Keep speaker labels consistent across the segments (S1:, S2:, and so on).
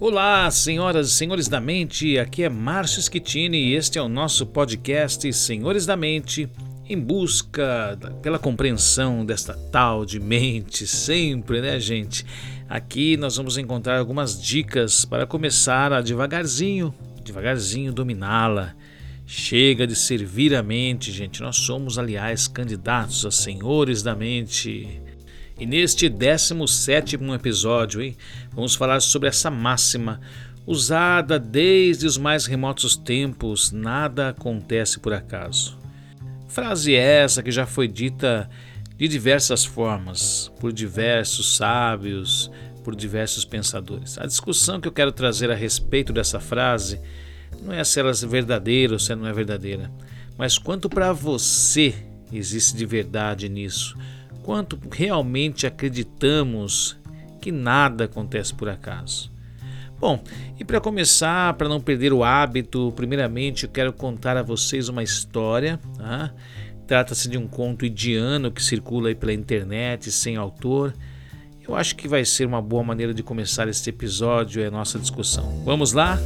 S1: Olá, senhoras e senhores da mente, aqui é Márcio Schettini e este é o nosso podcast Senhores da Mente, em busca pela compreensão desta tal de mente sempre, né, gente? Aqui nós vamos encontrar algumas dicas para começar a devagarzinho, devagarzinho dominá-la. Chega de servir a mente, gente. Nós somos, aliás, candidatos a senhores da mente. E neste 17 episódio, hein, vamos falar sobre essa máxima usada desde os mais remotos tempos: nada acontece por acaso. Frase essa que já foi dita de diversas formas, por diversos sábios, por diversos pensadores. A discussão que eu quero trazer a respeito dessa frase não é se ela é verdadeira ou se ela não é verdadeira, mas quanto para você existe de verdade nisso quanto realmente acreditamos que nada acontece por acaso. Bom, e para começar, para não perder o hábito, primeiramente eu quero contar a vocês uma história. Tá? Trata-se de um conto indiano que circula aí pela internet sem autor. Eu acho que vai ser uma boa maneira de começar este episódio e a nossa discussão. Vamos lá?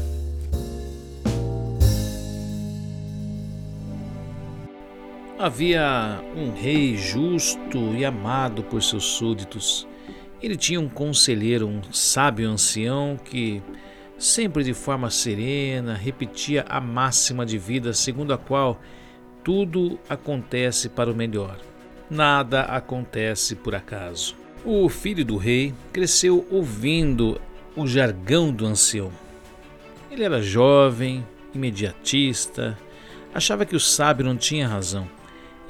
S1: Havia um rei justo e amado por seus súditos. Ele tinha um conselheiro, um sábio ancião que, sempre de forma serena, repetia a máxima de vida segundo a qual tudo acontece para o melhor. Nada acontece por acaso. O filho do rei cresceu ouvindo o jargão do ancião. Ele era jovem, imediatista, achava que o sábio não tinha razão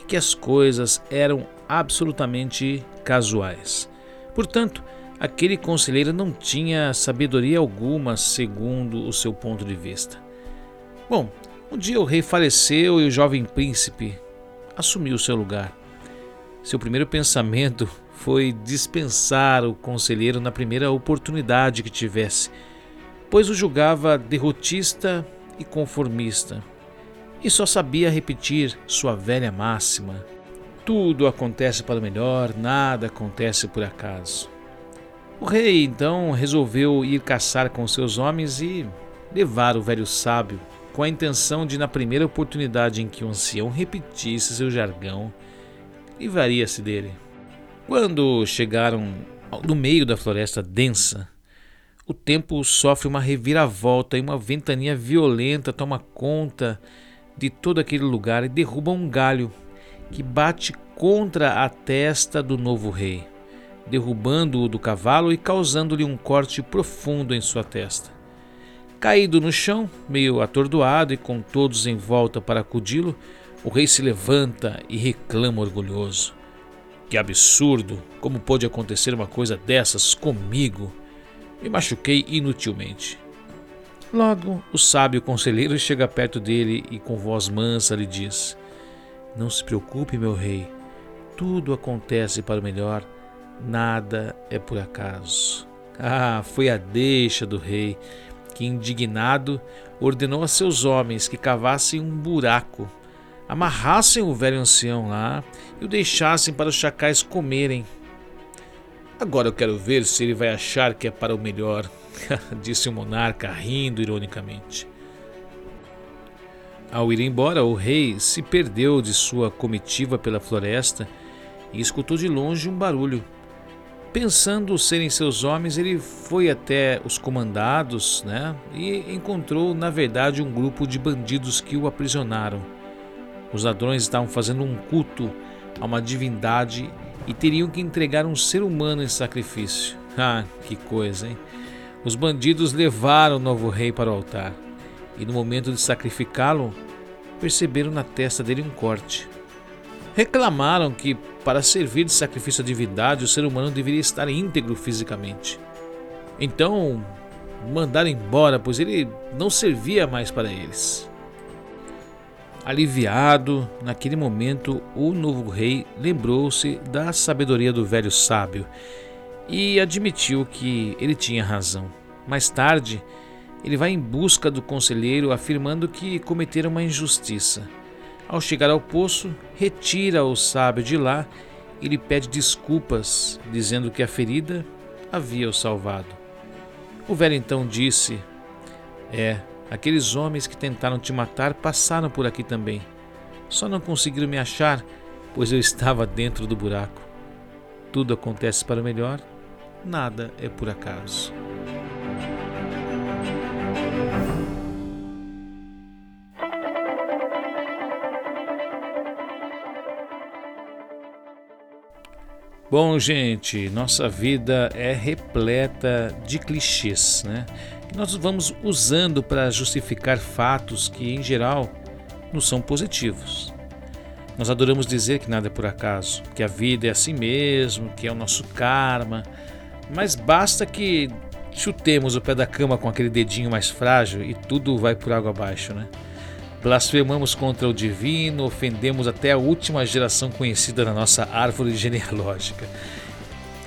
S1: que as coisas eram absolutamente casuais. Portanto, aquele conselheiro não tinha sabedoria alguma segundo o seu ponto de vista. Bom, um dia o rei faleceu e o jovem príncipe assumiu seu lugar. Seu primeiro pensamento foi dispensar o conselheiro na primeira oportunidade que tivesse, pois o julgava derrotista e conformista e só sabia repetir sua velha máxima: Tudo acontece para o melhor, nada acontece por acaso. O rei então resolveu ir caçar com seus homens e levar o velho sábio, com a intenção de, na primeira oportunidade em que o ancião repetisse seu jargão, livraria-se dele. Quando chegaram no meio da floresta densa, o tempo sofre uma reviravolta e uma ventania violenta toma conta de todo aquele lugar e derruba um galho que bate contra a testa do novo rei, derrubando-o do cavalo e causando-lhe um corte profundo em sua testa. Caído no chão, meio atordoado e com todos em volta para acudi-lo, o rei se levanta e reclama orgulhoso: Que absurdo! Como pôde acontecer uma coisa dessas comigo? Me machuquei inutilmente. Logo, o sábio conselheiro chega perto dele e, com voz mansa, lhe diz: Não se preocupe, meu rei, tudo acontece para o melhor, nada é por acaso. Ah, foi a deixa do rei, que, indignado, ordenou a seus homens que cavassem um buraco, amarrassem o velho ancião lá e o deixassem para os chacais comerem. Agora eu quero ver se ele vai achar que é para o melhor. disse o monarca, rindo ironicamente. Ao ir embora, o rei se perdeu de sua comitiva pela floresta e escutou de longe um barulho. Pensando serem seus homens, ele foi até os comandados né, e encontrou, na verdade, um grupo de bandidos que o aprisionaram. Os ladrões estavam fazendo um culto a uma divindade e teriam que entregar um ser humano em sacrifício. Ah, que coisa, hein? Os bandidos levaram o novo rei para o altar e, no momento de sacrificá-lo, perceberam na testa dele um corte. Reclamaram que, para servir de sacrifício à divindade, o ser humano deveria estar íntegro fisicamente. Então, mandaram embora, pois ele não servia mais para eles. Aliviado, naquele momento, o novo rei lembrou-se da sabedoria do velho sábio e admitiu que ele tinha razão. Mais tarde, ele vai em busca do conselheiro, afirmando que cometera uma injustiça. Ao chegar ao poço, retira o sábio de lá e lhe pede desculpas, dizendo que a ferida havia o salvado. O velho então disse: É, aqueles homens que tentaram te matar passaram por aqui também. Só não conseguiram me achar, pois eu estava dentro do buraco. Tudo acontece para o melhor, nada é por acaso. Bom, gente, nossa vida é repleta de clichês, né? Nós vamos usando para justificar fatos que, em geral, não são positivos. Nós adoramos dizer que nada é por acaso, que a vida é assim mesmo, que é o nosso karma, mas basta que chutemos o pé da cama com aquele dedinho mais frágil e tudo vai por água abaixo, né? Blasfemamos contra o divino, ofendemos até a última geração conhecida na nossa árvore genealógica.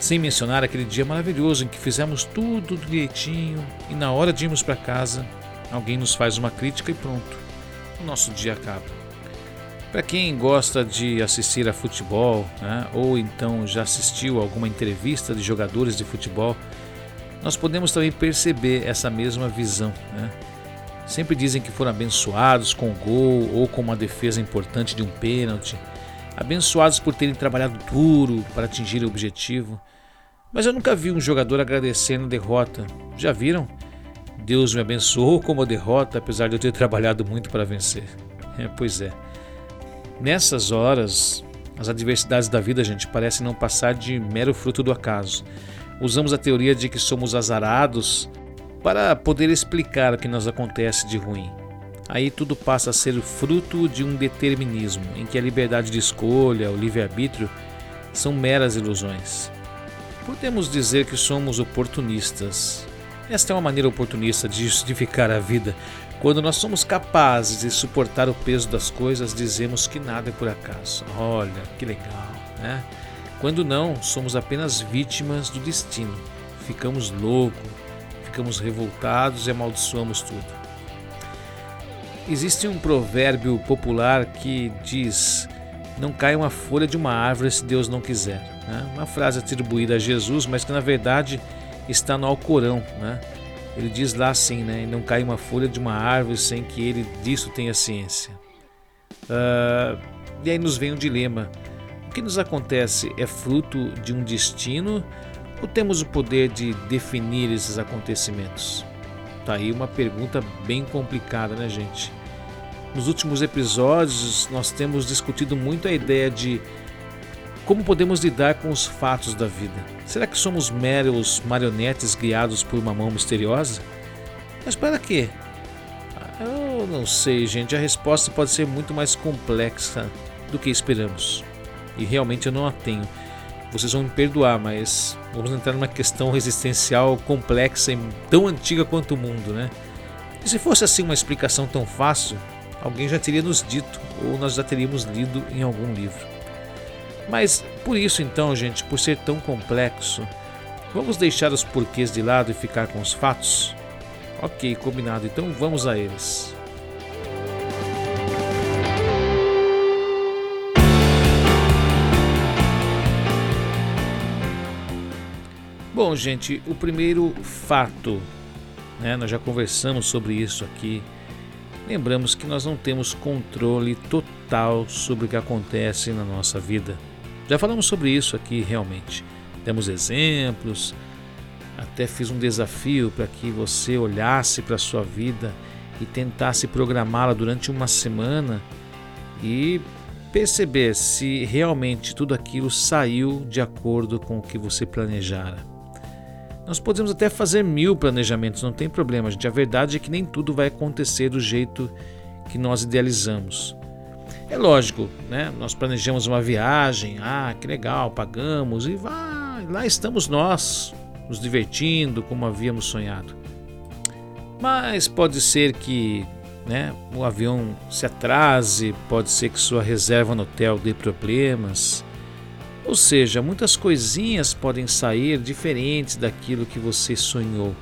S1: Sem mencionar aquele dia maravilhoso em que fizemos tudo direitinho e na hora de irmos para casa, alguém nos faz uma crítica e pronto, o nosso dia acaba. Para quem gosta de assistir a futebol, né, ou então já assistiu a alguma entrevista de jogadores de futebol, nós podemos também perceber essa mesma visão. Né? Sempre dizem que foram abençoados com o gol ou com uma defesa importante de um pênalti, abençoados por terem trabalhado duro para atingir o objetivo. Mas eu nunca vi um jogador agradecendo a derrota. Já viram? Deus me abençoou com a derrota, apesar de eu ter trabalhado muito para vencer. É, pois é. Nessas horas, as adversidades da vida, gente, parecem não passar de mero fruto do acaso. Usamos a teoria de que somos azarados para poder explicar o que nos acontece de ruim. Aí tudo passa a ser fruto de um determinismo, em que a liberdade de escolha, o livre-arbítrio, são meras ilusões. Podemos dizer que somos oportunistas. Esta é uma maneira oportunista de justificar a vida. Quando nós somos capazes de suportar o peso das coisas, dizemos que nada é por acaso. Olha, que legal, né? Quando não, somos apenas vítimas do destino. Ficamos loucos, ficamos revoltados e amaldiçoamos tudo. Existe um provérbio popular que diz: Não cai uma folha de uma árvore se Deus não quiser. Né? Uma frase atribuída a Jesus, mas que na verdade está no Alcorão. Né? Ele diz lá assim: né? Não cai uma folha de uma árvore sem que ele disso tenha ciência. Uh, e aí nos vem um dilema. O que nos acontece é fruto de um destino ou temos o poder de definir esses acontecimentos? Tá aí uma pergunta bem complicada, né, gente? Nos últimos episódios, nós temos discutido muito a ideia de como podemos lidar com os fatos da vida. Será que somos meros marionetes guiados por uma mão misteriosa? Mas para quê? Eu não sei, gente. A resposta pode ser muito mais complexa do que esperamos. E realmente eu não a tenho. Vocês vão me perdoar, mas vamos entrar numa questão existencial complexa e tão antiga quanto o mundo, né? E se fosse assim uma explicação tão fácil, alguém já teria nos dito ou nós já teríamos lido em algum livro. Mas por isso então, gente, por ser tão complexo, vamos deixar os porquês de lado e ficar com os fatos? Ok, combinado, então vamos a eles. Bom, gente, o primeiro fato, né, nós já conversamos sobre isso aqui. Lembramos que nós não temos controle total sobre o que acontece na nossa vida. Já falamos sobre isso aqui realmente. Temos exemplos, até fiz um desafio para que você olhasse para a sua vida e tentasse programá-la durante uma semana e perceber se realmente tudo aquilo saiu de acordo com o que você planejara. Nós podemos até fazer mil planejamentos, não tem problema, gente. A verdade é que nem tudo vai acontecer do jeito que nós idealizamos. É lógico, né? Nós planejamos uma viagem, ah, que legal, pagamos e vai, lá estamos nós, nos divertindo como havíamos sonhado. Mas pode ser que né, o avião se atrase, pode ser que sua reserva no hotel dê problemas, ou seja, muitas coisinhas podem sair diferentes daquilo que você sonhou.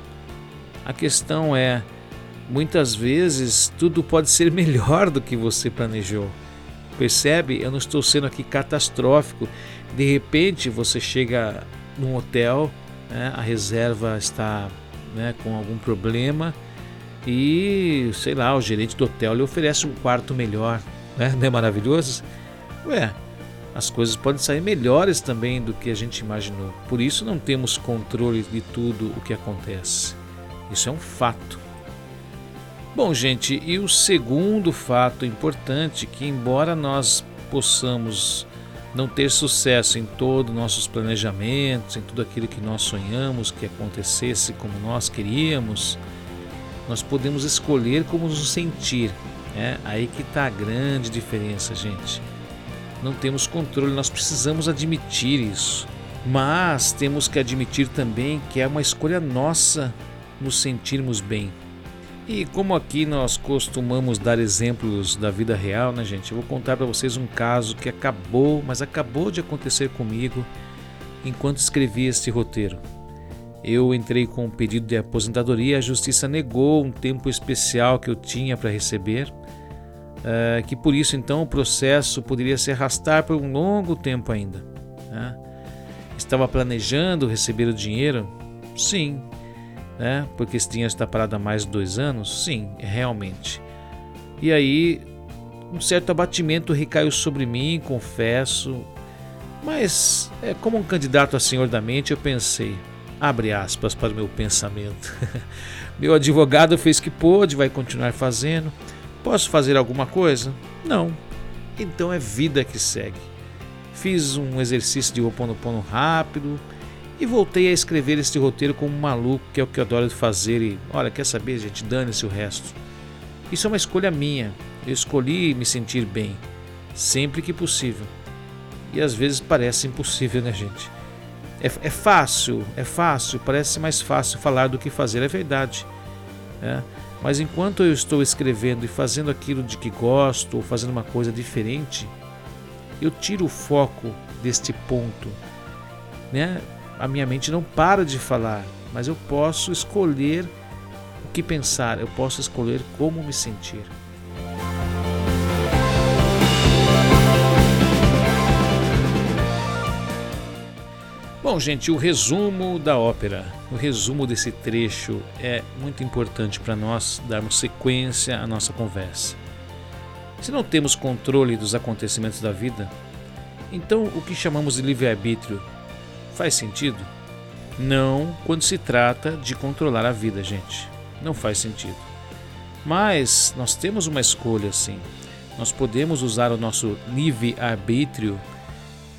S1: A questão é, muitas vezes tudo pode ser melhor do que você planejou. Percebe? Eu não estou sendo aqui catastrófico. De repente você chega num hotel, né, a reserva está né, com algum problema e, sei lá, o gerente do hotel lhe oferece um quarto melhor, né? Não é maravilhoso? Ué, as coisas podem sair melhores também do que a gente imaginou. Por isso não temos controle de tudo o que acontece. Isso é um fato. Bom, gente, e o segundo fato importante que embora nós possamos não ter sucesso em todos nossos planejamentos, em tudo aquilo que nós sonhamos que acontecesse como nós queríamos, nós podemos escolher como nos sentir. É aí que está a grande diferença, gente. Não temos controle, nós precisamos admitir isso. Mas temos que admitir também que é uma escolha nossa nos sentirmos bem. E como aqui nós costumamos dar exemplos da vida real, né, gente? Eu vou contar para vocês um caso que acabou, mas acabou de acontecer comigo enquanto escrevi este roteiro. Eu entrei com um pedido de aposentadoria, a justiça negou um tempo especial que eu tinha para receber, uh, que por isso então o processo poderia se arrastar por um longo tempo ainda. Né? Estava planejando receber o dinheiro? Sim. Né? Porque esse dinheiro está parado há mais de dois anos? Sim, realmente. E aí, um certo abatimento recaiu sobre mim, confesso. Mas, é, como um candidato a senhor da mente, eu pensei: Abre aspas para o meu pensamento. meu advogado fez que pôde, vai continuar fazendo. Posso fazer alguma coisa? Não. Então é vida que segue. Fiz um exercício de Ho'oponopono rápido e voltei a escrever este roteiro como um maluco, que é o que eu adoro fazer. E olha, quer saber, gente? Dane-se o resto. Isso é uma escolha minha. Eu escolhi me sentir bem, sempre que possível. E às vezes parece impossível, né, gente? É, é fácil, é fácil, parece mais fácil falar do que fazer, é verdade. É. Mas enquanto eu estou escrevendo e fazendo aquilo de que gosto ou fazendo uma coisa diferente, eu tiro o foco deste ponto. Né? A minha mente não para de falar, mas eu posso escolher o que pensar, eu posso escolher como me sentir. Bom, gente, o resumo da ópera, o resumo desse trecho é muito importante para nós darmos sequência à nossa conversa. Se não temos controle dos acontecimentos da vida, então o que chamamos de livre-arbítrio faz sentido? Não quando se trata de controlar a vida, gente. Não faz sentido. Mas nós temos uma escolha, sim. Nós podemos usar o nosso livre-arbítrio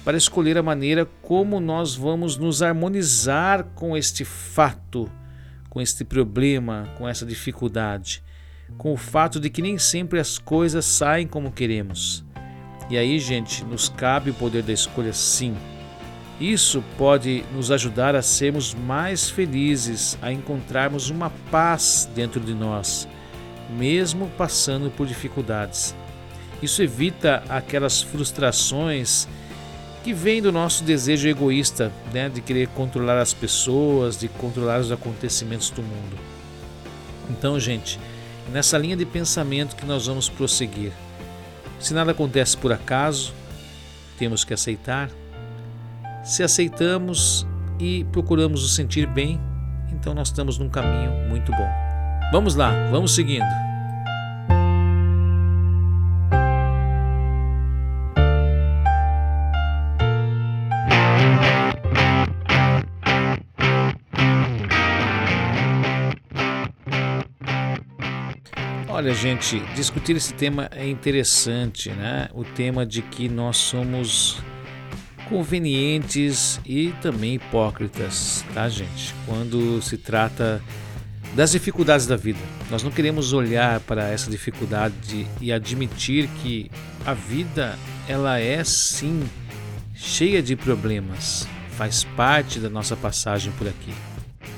S1: para escolher a maneira como nós vamos nos harmonizar com este fato, com este problema, com essa dificuldade, com o fato de que nem sempre as coisas saem como queremos. E aí, gente, nos cabe o poder da escolha sim. Isso pode nos ajudar a sermos mais felizes, a encontrarmos uma paz dentro de nós, mesmo passando por dificuldades. Isso evita aquelas frustrações que vem do nosso desejo egoísta, né, de querer controlar as pessoas, de controlar os acontecimentos do mundo. Então, gente, nessa linha de pensamento que nós vamos prosseguir. Se nada acontece por acaso, temos que aceitar. Se aceitamos e procuramos nos sentir bem, então nós estamos num caminho muito bom. Vamos lá, vamos seguindo. Gente, discutir esse tema é interessante, né? O tema de que nós somos convenientes e também hipócritas, tá, gente? Quando se trata das dificuldades da vida. Nós não queremos olhar para essa dificuldade e admitir que a vida ela é sim cheia de problemas, faz parte da nossa passagem por aqui.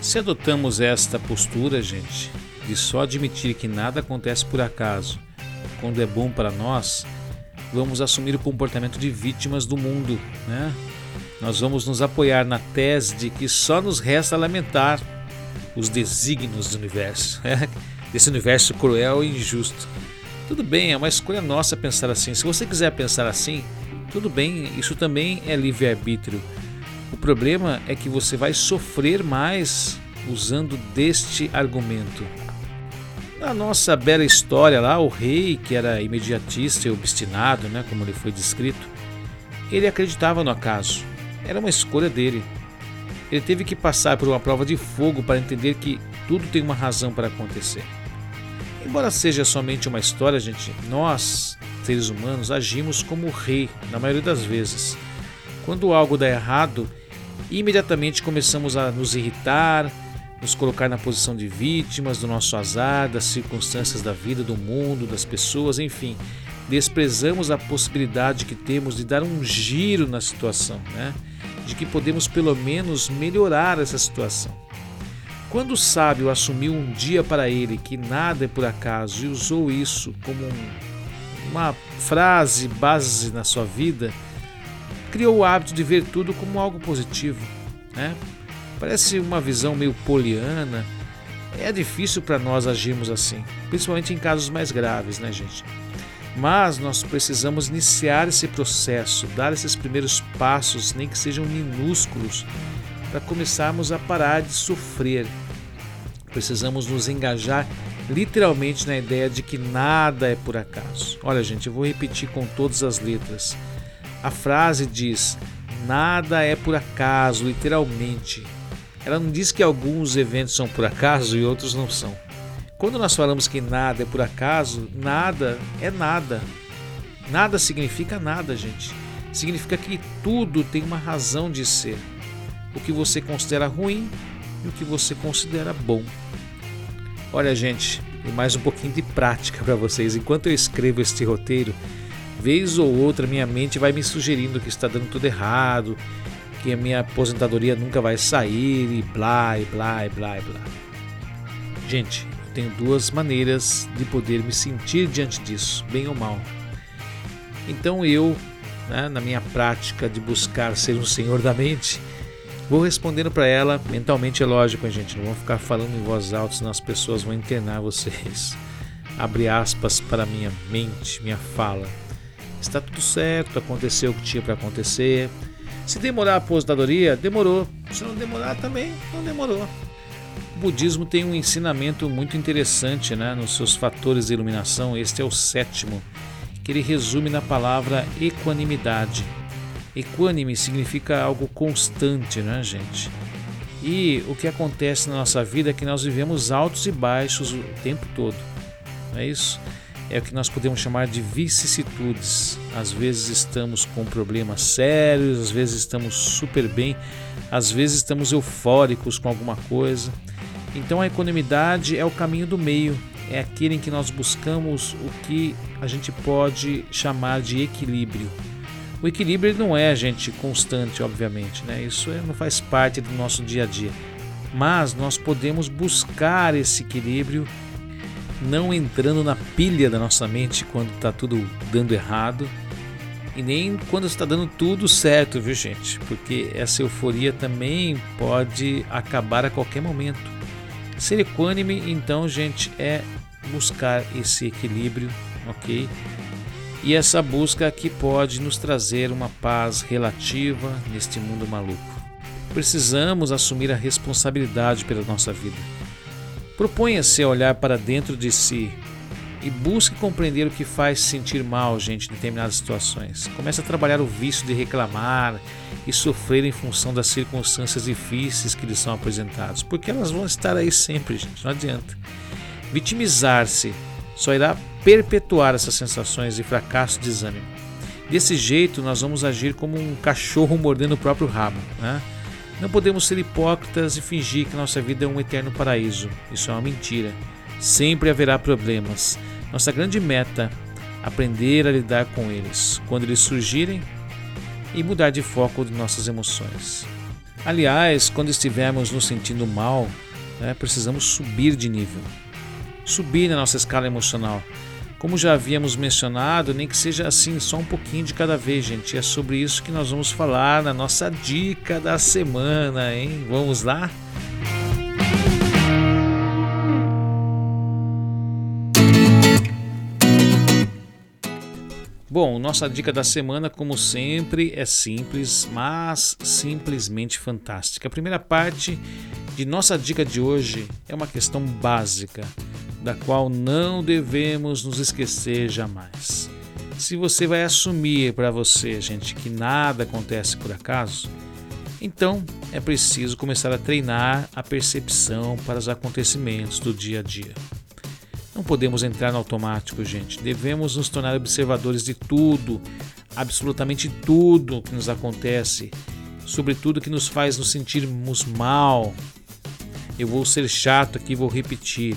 S1: Se adotamos esta postura, gente, de só admitir que nada acontece por acaso, quando é bom para nós, vamos assumir o comportamento de vítimas do mundo, né? Nós vamos nos apoiar na tese de que só nos resta lamentar os desígnios do universo, né? desse universo cruel e injusto. Tudo bem, é uma escolha nossa pensar assim. Se você quiser pensar assim, tudo bem, isso também é livre-arbítrio. O problema é que você vai sofrer mais usando deste argumento. Na nossa bela história lá, o rei, que era imediatista e obstinado, né, como ele foi descrito, ele acreditava no acaso. Era uma escolha dele. Ele teve que passar por uma prova de fogo para entender que tudo tem uma razão para acontecer. Embora seja somente uma história, gente, nós, seres humanos, agimos como o rei na maioria das vezes. Quando algo dá errado, imediatamente começamos a nos irritar, nos colocar na posição de vítimas do nosso azar, das circunstâncias da vida, do mundo, das pessoas, enfim. Desprezamos a possibilidade que temos de dar um giro na situação, né? de que podemos pelo menos melhorar essa situação. Quando o sábio assumiu um dia para ele que nada é por acaso e usou isso como um, uma frase base na sua vida, criou o hábito de ver tudo como algo positivo. Né? Parece uma visão meio poliana. É difícil para nós agirmos assim, principalmente em casos mais graves, né, gente? Mas nós precisamos iniciar esse processo, dar esses primeiros passos, nem que sejam minúsculos, para começarmos a parar de sofrer. Precisamos nos engajar literalmente na ideia de que nada é por acaso. Olha, gente, eu vou repetir com todas as letras. A frase diz: nada é por acaso, literalmente. Ela não diz que alguns eventos são por acaso e outros não são. Quando nós falamos que nada é por acaso, nada é nada. Nada significa nada, gente. Significa que tudo tem uma razão de ser o que você considera ruim e o que você considera bom. Olha, gente, e mais um pouquinho de prática para vocês. Enquanto eu escrevo este roteiro, vez ou outra minha mente vai me sugerindo que está dando tudo errado, que a minha aposentadoria nunca vai sair e blá e blá e blá e blá. Gente, eu tenho duas maneiras de poder me sentir diante disso, bem ou mal. Então eu, né, na minha prática de buscar ser um senhor da mente, Vou respondendo para ela mentalmente, é lógico, gente. Não vou ficar falando em voz alta, senão as pessoas vão internar vocês. Abre aspas para minha mente, minha fala. Está tudo certo, aconteceu o que tinha para acontecer. Se demorar a aposentadoria, demorou. Se não demorar também, não demorou. O budismo tem um ensinamento muito interessante né, nos seus fatores de iluminação. Este é o sétimo, que ele resume na palavra equanimidade. Equânime significa algo constante, né, gente? E o que acontece na nossa vida é que nós vivemos altos e baixos o tempo todo. Não é isso? É o que nós podemos chamar de vicissitudes. Às vezes estamos com problemas sérios, às vezes estamos super bem, às vezes estamos eufóricos com alguma coisa. Então a equanimidade é o caminho do meio, é aquele em que nós buscamos o que a gente pode chamar de equilíbrio. O equilíbrio não é, gente, constante, obviamente, né? Isso é, não faz parte do nosso dia a dia. Mas nós podemos buscar esse equilíbrio não entrando na pilha da nossa mente quando está tudo dando errado e nem quando está dando tudo certo, viu, gente? Porque essa euforia também pode acabar a qualquer momento. Ser equânime, então, gente, é buscar esse equilíbrio, ok? E essa busca aqui pode nos trazer uma paz relativa neste mundo maluco. Precisamos assumir a responsabilidade pela nossa vida. Proponha-se a olhar para dentro de si e busque compreender o que faz sentir mal, gente, em determinadas situações. Comece a trabalhar o vício de reclamar e sofrer em função das circunstâncias difíceis que lhe são apresentadas, porque elas vão estar aí sempre, gente, não adianta. Vitimizar-se só irá perpetuar essas sensações de fracasso e desânimo. Desse jeito, nós vamos agir como um cachorro mordendo o próprio rabo. Né? Não podemos ser hipócritas e fingir que nossa vida é um eterno paraíso. Isso é uma mentira. Sempre haverá problemas. Nossa grande meta aprender a lidar com eles quando eles surgirem e mudar de foco de nossas emoções. Aliás, quando estivermos nos sentindo mal, né, precisamos subir de nível subir na nossa escala emocional. Como já havíamos mencionado, nem que seja assim, só um pouquinho de cada vez, gente. É sobre isso que nós vamos falar na nossa dica da semana, hein? Vamos lá? Bom, nossa dica da semana, como sempre, é simples, mas simplesmente fantástica. A primeira parte E nossa dica de hoje é uma questão básica, da qual não devemos nos esquecer jamais. Se você vai assumir para você, gente, que nada acontece por acaso, então é preciso começar a treinar a percepção para os acontecimentos do dia a dia. Não podemos entrar no automático, gente. Devemos nos tornar observadores de tudo, absolutamente tudo que nos acontece, sobretudo que nos faz nos sentirmos mal. Eu vou ser chato aqui, vou repetir.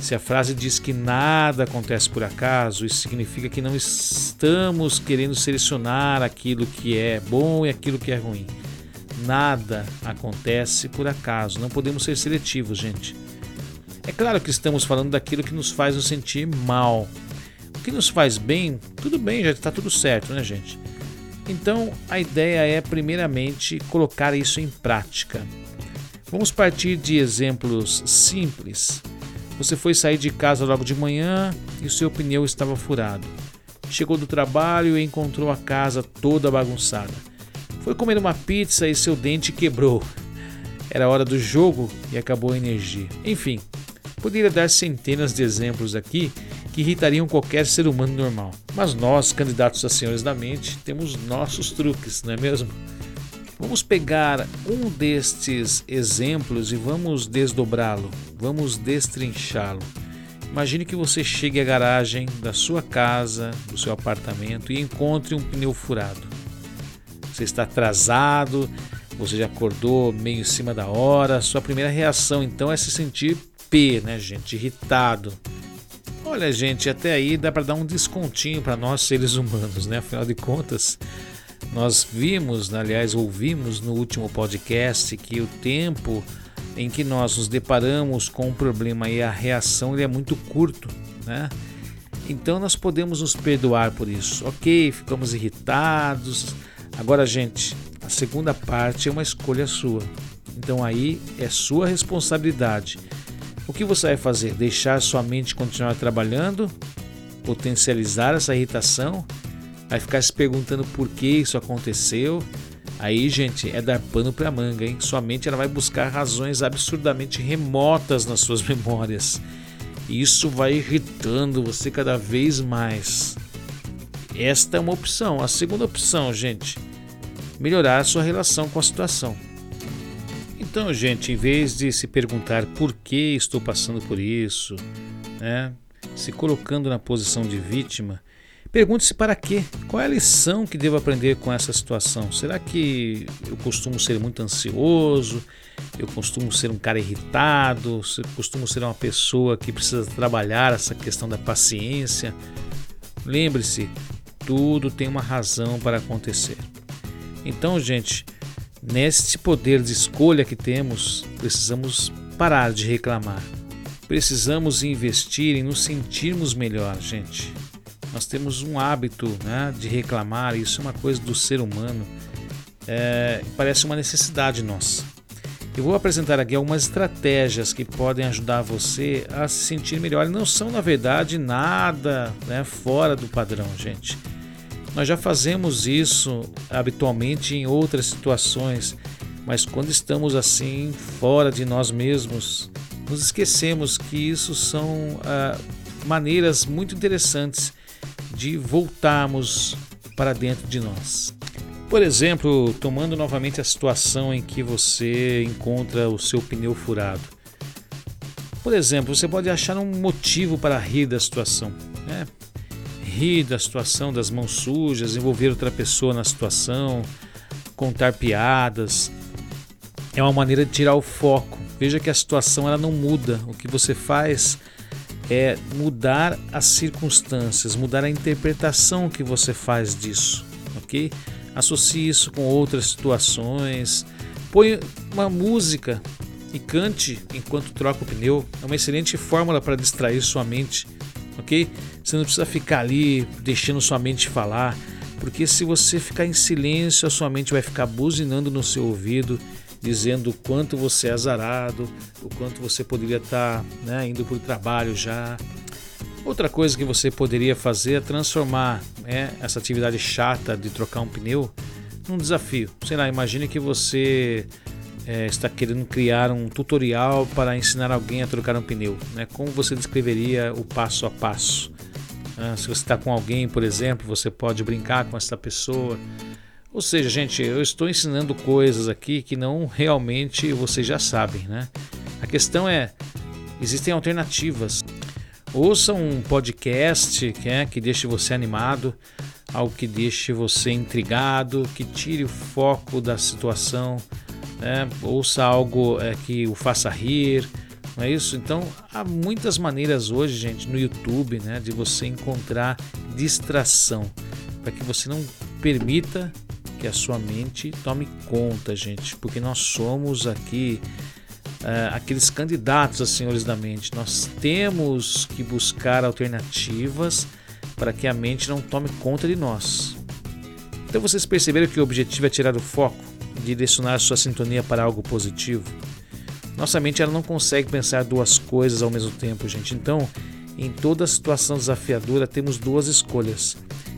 S1: Se a frase diz que nada acontece por acaso, isso significa que não estamos querendo selecionar aquilo que é bom e aquilo que é ruim. Nada acontece por acaso. Não podemos ser seletivos, gente. É claro que estamos falando daquilo que nos faz nos sentir mal. O que nos faz bem, tudo bem, já está tudo certo, né, gente? Então, a ideia é, primeiramente, colocar isso em prática. Vamos partir de exemplos simples. Você foi sair de casa logo de manhã e o seu pneu estava furado. Chegou do trabalho e encontrou a casa toda bagunçada. Foi comer uma pizza e seu dente quebrou. Era hora do jogo e acabou a energia. Enfim, Poderia dar centenas de exemplos aqui que irritariam qualquer ser humano normal. Mas nós, candidatos a senhores da mente, temos nossos truques, não é mesmo? Vamos pegar um destes exemplos e vamos desdobrá-lo, vamos destrinchá-lo. Imagine que você chegue à garagem da sua casa, do seu apartamento e encontre um pneu furado. Você está atrasado, você já acordou meio em cima da hora, sua primeira reação então é se sentir P, né, gente? Irritado. Olha, gente, até aí dá para dar um descontinho para nós seres humanos, né? Afinal de contas, nós vimos, aliás, ouvimos no último podcast que o tempo em que nós nos deparamos com um problema e a reação ele é muito curto, né? Então nós podemos nos perdoar por isso. Ok, ficamos irritados. Agora, gente, a segunda parte é uma escolha sua. Então aí é sua responsabilidade o que você vai fazer? Deixar sua mente continuar trabalhando? Potencializar essa irritação? Vai ficar se perguntando por que isso aconteceu? Aí, gente, é dar pano para manga, hein? Sua mente ela vai buscar razões absurdamente remotas nas suas memórias. E isso vai irritando você cada vez mais. Esta é uma opção. A segunda opção, gente, melhorar a sua relação com a situação. Então, gente, em vez de se perguntar por que estou passando por isso, né, se colocando na posição de vítima, pergunte-se para quê? Qual é a lição que devo aprender com essa situação? Será que eu costumo ser muito ansioso? Eu costumo ser um cara irritado? Eu costumo ser uma pessoa que precisa trabalhar essa questão da paciência? Lembre-se, tudo tem uma razão para acontecer. Então, gente, Neste poder de escolha que temos, precisamos parar de reclamar. Precisamos investir em nos sentirmos melhor, gente. Nós temos um hábito né, de reclamar, isso é uma coisa do ser humano, é, parece uma necessidade nossa. Eu vou apresentar aqui algumas estratégias que podem ajudar você a se sentir melhor. E não são, na verdade, nada né, fora do padrão, gente. Nós já fazemos isso habitualmente em outras situações, mas quando estamos assim fora de nós mesmos, nos esquecemos que isso são ah, maneiras muito interessantes de voltarmos para dentro de nós. Por exemplo, tomando novamente a situação em que você encontra o seu pneu furado. Por exemplo, você pode achar um motivo para rir da situação. Né? rir da situação das mãos sujas, envolver outra pessoa na situação, contar piadas. É uma maneira de tirar o foco. Veja que a situação ela não muda. O que você faz é mudar as circunstâncias, mudar a interpretação que você faz disso, ok? Associe isso com outras situações. Põe uma música e cante enquanto troca o pneu. É uma excelente fórmula para distrair sua mente ok? Você não precisa ficar ali deixando sua mente falar, porque se você ficar em silêncio, a sua mente vai ficar buzinando no seu ouvido, dizendo o quanto você é azarado, o quanto você poderia estar né, indo para o trabalho já. Outra coisa que você poderia fazer é transformar né, essa atividade chata de trocar um pneu num desafio. Sei lá, imagine que você é, está querendo criar um tutorial para ensinar alguém a trocar um pneu. Né? Como você descreveria o passo a passo? Se você está com alguém, por exemplo, você pode brincar com essa pessoa. Ou seja, gente, eu estou ensinando coisas aqui que não realmente vocês já sabem, né? A questão é, existem alternativas. Ouça um podcast que, é, que deixe você animado, algo que deixe você intrigado, que tire o foco da situação, né? ouça algo é, que o faça rir, não é isso? Então há muitas maneiras hoje, gente, no YouTube, né, de você encontrar distração para que você não permita que a sua mente tome conta, gente, porque nós somos aqui uh, aqueles candidatos a senhores da mente. Nós temos que buscar alternativas para que a mente não tome conta de nós. Então vocês perceberam que o objetivo é tirar o foco, direcionar sua sintonia para algo positivo. Nossa mente ela não consegue pensar duas coisas ao mesmo tempo, gente. Então, em toda situação desafiadora, temos duas escolhas: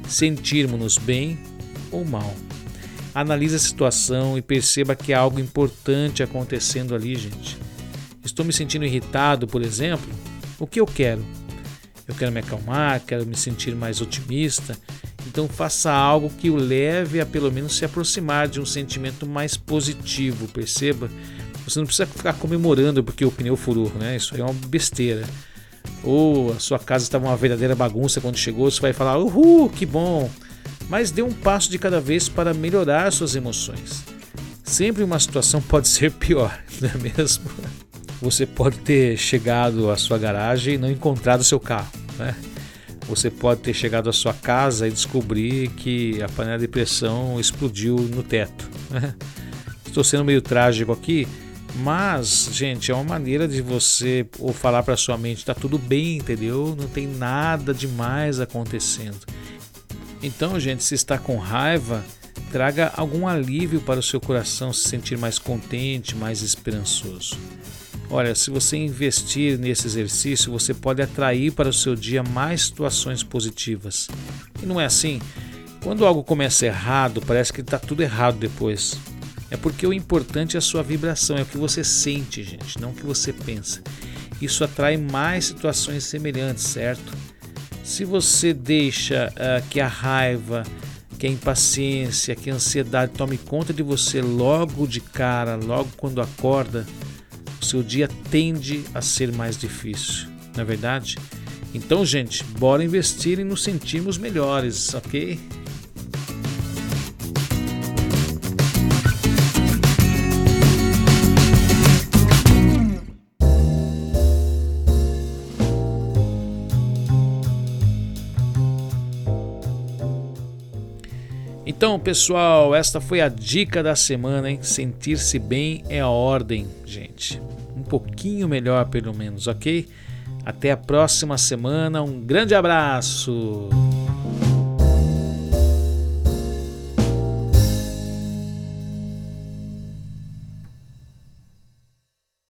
S1: sentirmos-nos bem ou mal. Analise a situação e perceba que há algo importante acontecendo ali, gente. Estou me sentindo irritado, por exemplo. O que eu quero? Eu quero me acalmar, quero me sentir mais otimista. Então faça algo que o leve a pelo menos se aproximar de um sentimento mais positivo, perceba? Você não precisa ficar comemorando porque o pneu furou, né? Isso aí é uma besteira. Ou a sua casa estava uma verdadeira bagunça quando chegou, você vai falar: "Uhul, que bom!" Mas dê um passo de cada vez para melhorar suas emoções. Sempre uma situação pode ser pior, não é mesmo? Você pode ter chegado à sua garagem e não encontrado seu carro, né? Você pode ter chegado à sua casa e descobrir que a panela de pressão explodiu no teto. Né? Estou sendo meio trágico aqui, mas, gente, é uma maneira de você ou falar para sua mente: está tudo bem, entendeu? Não tem nada demais acontecendo. Então, gente, se está com raiva, traga algum alívio para o seu coração se sentir mais contente, mais esperançoso. Olha, se você investir nesse exercício, você pode atrair para o seu dia mais situações positivas. E não é assim? Quando algo começa errado, parece que está tudo errado depois. É porque o importante é a sua vibração, é o que você sente, gente, não o que você pensa. Isso atrai mais situações semelhantes, certo? Se você deixa uh, que a raiva, que a impaciência, que a ansiedade tome conta de você logo de cara, logo quando acorda, o seu dia tende a ser mais difícil, não é verdade? Então, gente, bora investir e nos sentirmos melhores, ok? Então, pessoal, esta foi a dica da semana, hein? Sentir-se bem é a ordem, gente. Um pouquinho melhor, pelo menos, ok? Até a próxima semana. Um grande abraço!